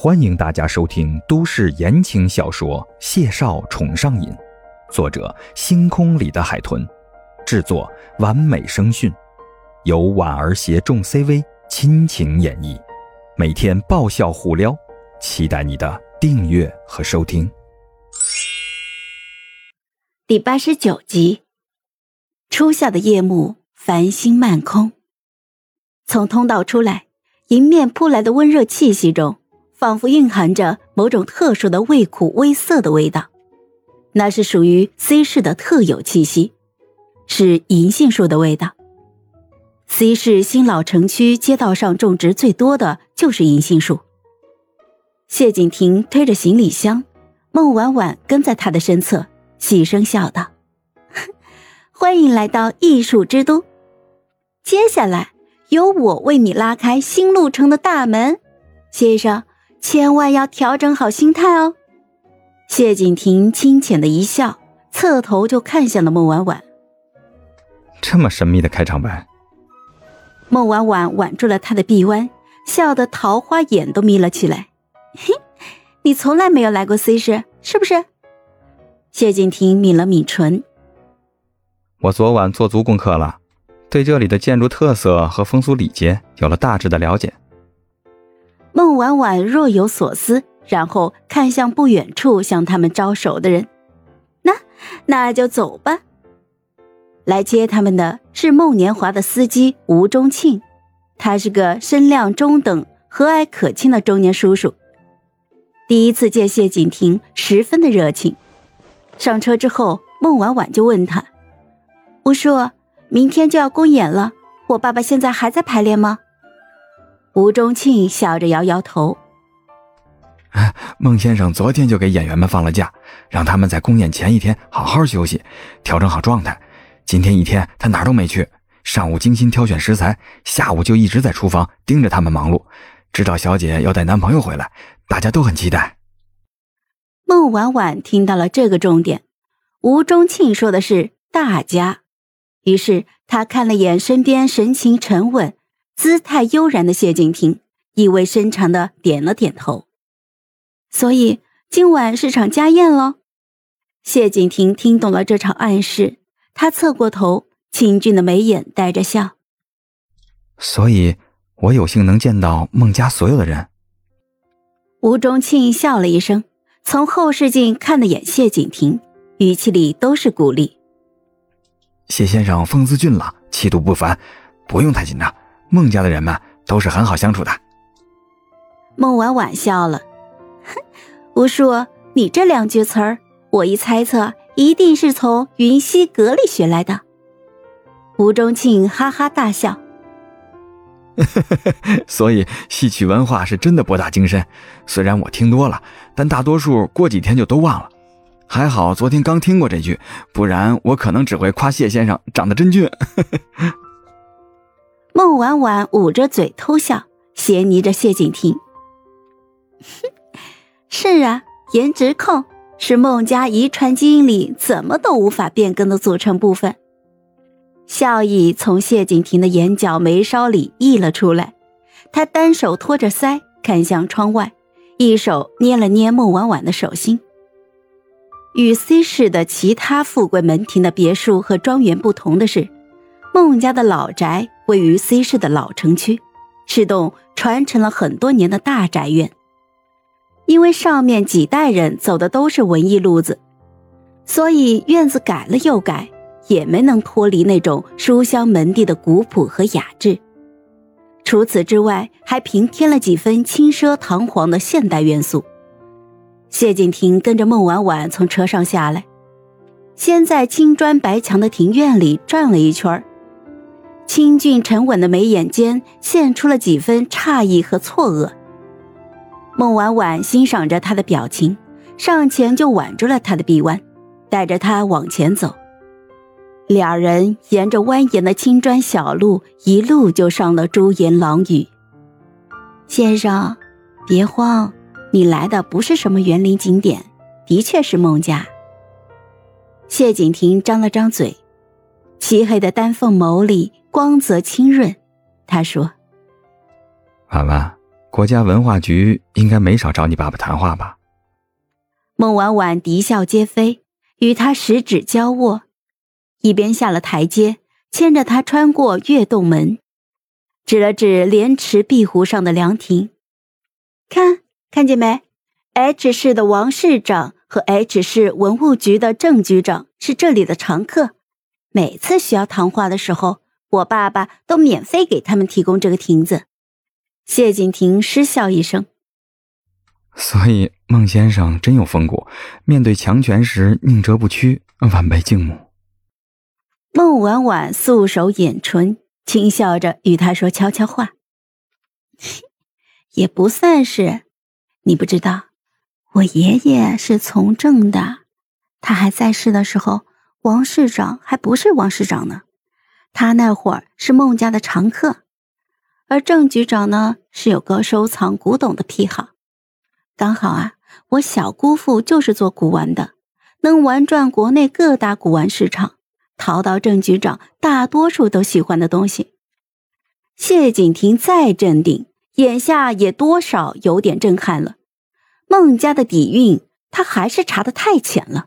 欢迎大家收听都市言情小说《谢少宠上瘾》，作者：星空里的海豚，制作：完美声讯，由婉儿携众 CV 亲情演绎，每天爆笑互撩，期待你的订阅和收听。第八十九集，初夏的夜幕，繁星漫空。从通道出来，迎面扑来的温热气息中。仿佛蕴含着某种特殊的味苦微涩的味道，那是属于 C 市的特有气息，是银杏树的味道。C 市新老城区街道上种植最多的就是银杏树。谢景亭推着行李箱，孟婉婉跟在他的身侧，细声笑道：“ 欢迎来到艺术之都，接下来由我为你拉开新路程的大门，先生。”千万要调整好心态哦。谢景亭清浅的一笑，侧头就看向了孟婉婉。这么神秘的开场白。孟婉婉挽住了他的臂弯，笑得桃花眼都眯了起来。嘿，你从来没有来过 C 市，是不是？谢景亭抿了抿唇。我昨晚做足功课了，对这里的建筑特色和风俗礼节有了大致的了解。孟婉婉若有所思，然后看向不远处向他们招手的人：“那那就走吧。”来接他们的是孟年华的司机吴忠庆，他是个身量中等、和蔼可亲的中年叔叔。第一次见谢景亭，十分的热情。上车之后，孟婉婉就问他：“吴叔，明天就要公演了，我爸爸现在还在排练吗？”吴忠庆笑着摇摇头：“孟先生昨天就给演员们放了假，让他们在公演前一天好好休息，调整好状态。今天一天他哪儿都没去，上午精心挑选食材，下午就一直在厨房盯着他们忙碌。知道小姐要带男朋友回来，大家都很期待。”孟婉婉听到了这个重点，吴忠庆说的是“大家”，于是他看了眼身边神情沉稳。姿态悠然的谢景亭意味深长的点了点头，所以今晚是场家宴喽。谢景亭听懂了这场暗示，他侧过头，清俊的眉眼带着笑。所以，我有幸能见到孟家所有的人。吴忠庆笑了一声，从后视镜看了眼谢景亭，语气里都是鼓励。谢先生风姿俊朗，气度不凡，不用太紧张。孟家的人们都是很好相处的。孟婉婉笑了，哼，吴叔，你这两句词儿，我一猜测，一定是从云溪阁里学来的。吴忠庆哈哈大笑，所以戏曲文化是真的博大精深。虽然我听多了，但大多数过几天就都忘了。还好昨天刚听过这句，不然我可能只会夸谢先生长得真俊。孟婉婉捂着嘴偷笑，斜睨着谢景亭。是啊，颜值控是孟家遗传基因里怎么都无法变更的组成部分。笑意从谢景亭的眼角眉梢里溢了出来，他单手托着腮看向窗外，一手捏了捏孟婉婉的手心。与 C 市的其他富贵门庭的别墅和庄园不同的是。孟家的老宅位于 C 市的老城区，是栋传承了很多年的大宅院。因为上面几代人走的都是文艺路子，所以院子改了又改，也没能脱离那种书香门第的古朴和雅致。除此之外，还平添了几分轻奢堂皇的现代元素。谢景亭跟着孟婉婉从车上下来，先在青砖白墙的庭院里转了一圈清俊沉稳的眉眼间现出了几分诧异和错愕。孟婉婉欣赏着他的表情，上前就挽住了他的臂弯，带着他往前走。两人沿着蜿蜒的青砖小路，一路就上了朱颜廊宇。先生，别慌，你来的不是什么园林景点，的确是孟家。谢景亭张了张嘴，漆黑的丹凤眸里。光泽清润，他说：““婉婉，国家文化局应该没少找你爸爸谈话吧？孟婉婉啼笑皆非，与他十指交握，一边下了台阶，牵着他穿过月洞门，指了指莲池碧湖上的凉亭，看，看见没？H 市的王市长和 H 市文物局的郑局长是这里的常客，每次需要谈话的时候，我爸爸都免费给他们提供这个亭子。谢景亭失笑一声。所以孟先生真有风骨，面对强权时宁折不屈，晚辈敬慕。孟婉婉素手掩唇，轻笑着与他说悄悄话：“ 也不算是，你不知道，我爷爷是从政的，他还在世的时候，王市长还不是王市长呢，他那会儿是孟家的常客，而郑局长呢是有个收藏古董的癖好。”刚好啊，我小姑父就是做古玩的，能玩转国内各大古玩市场，淘到郑局长大多数都喜欢的东西。谢景亭再镇定，眼下也多少有点震撼了。孟家的底蕴，他还是查的太浅了。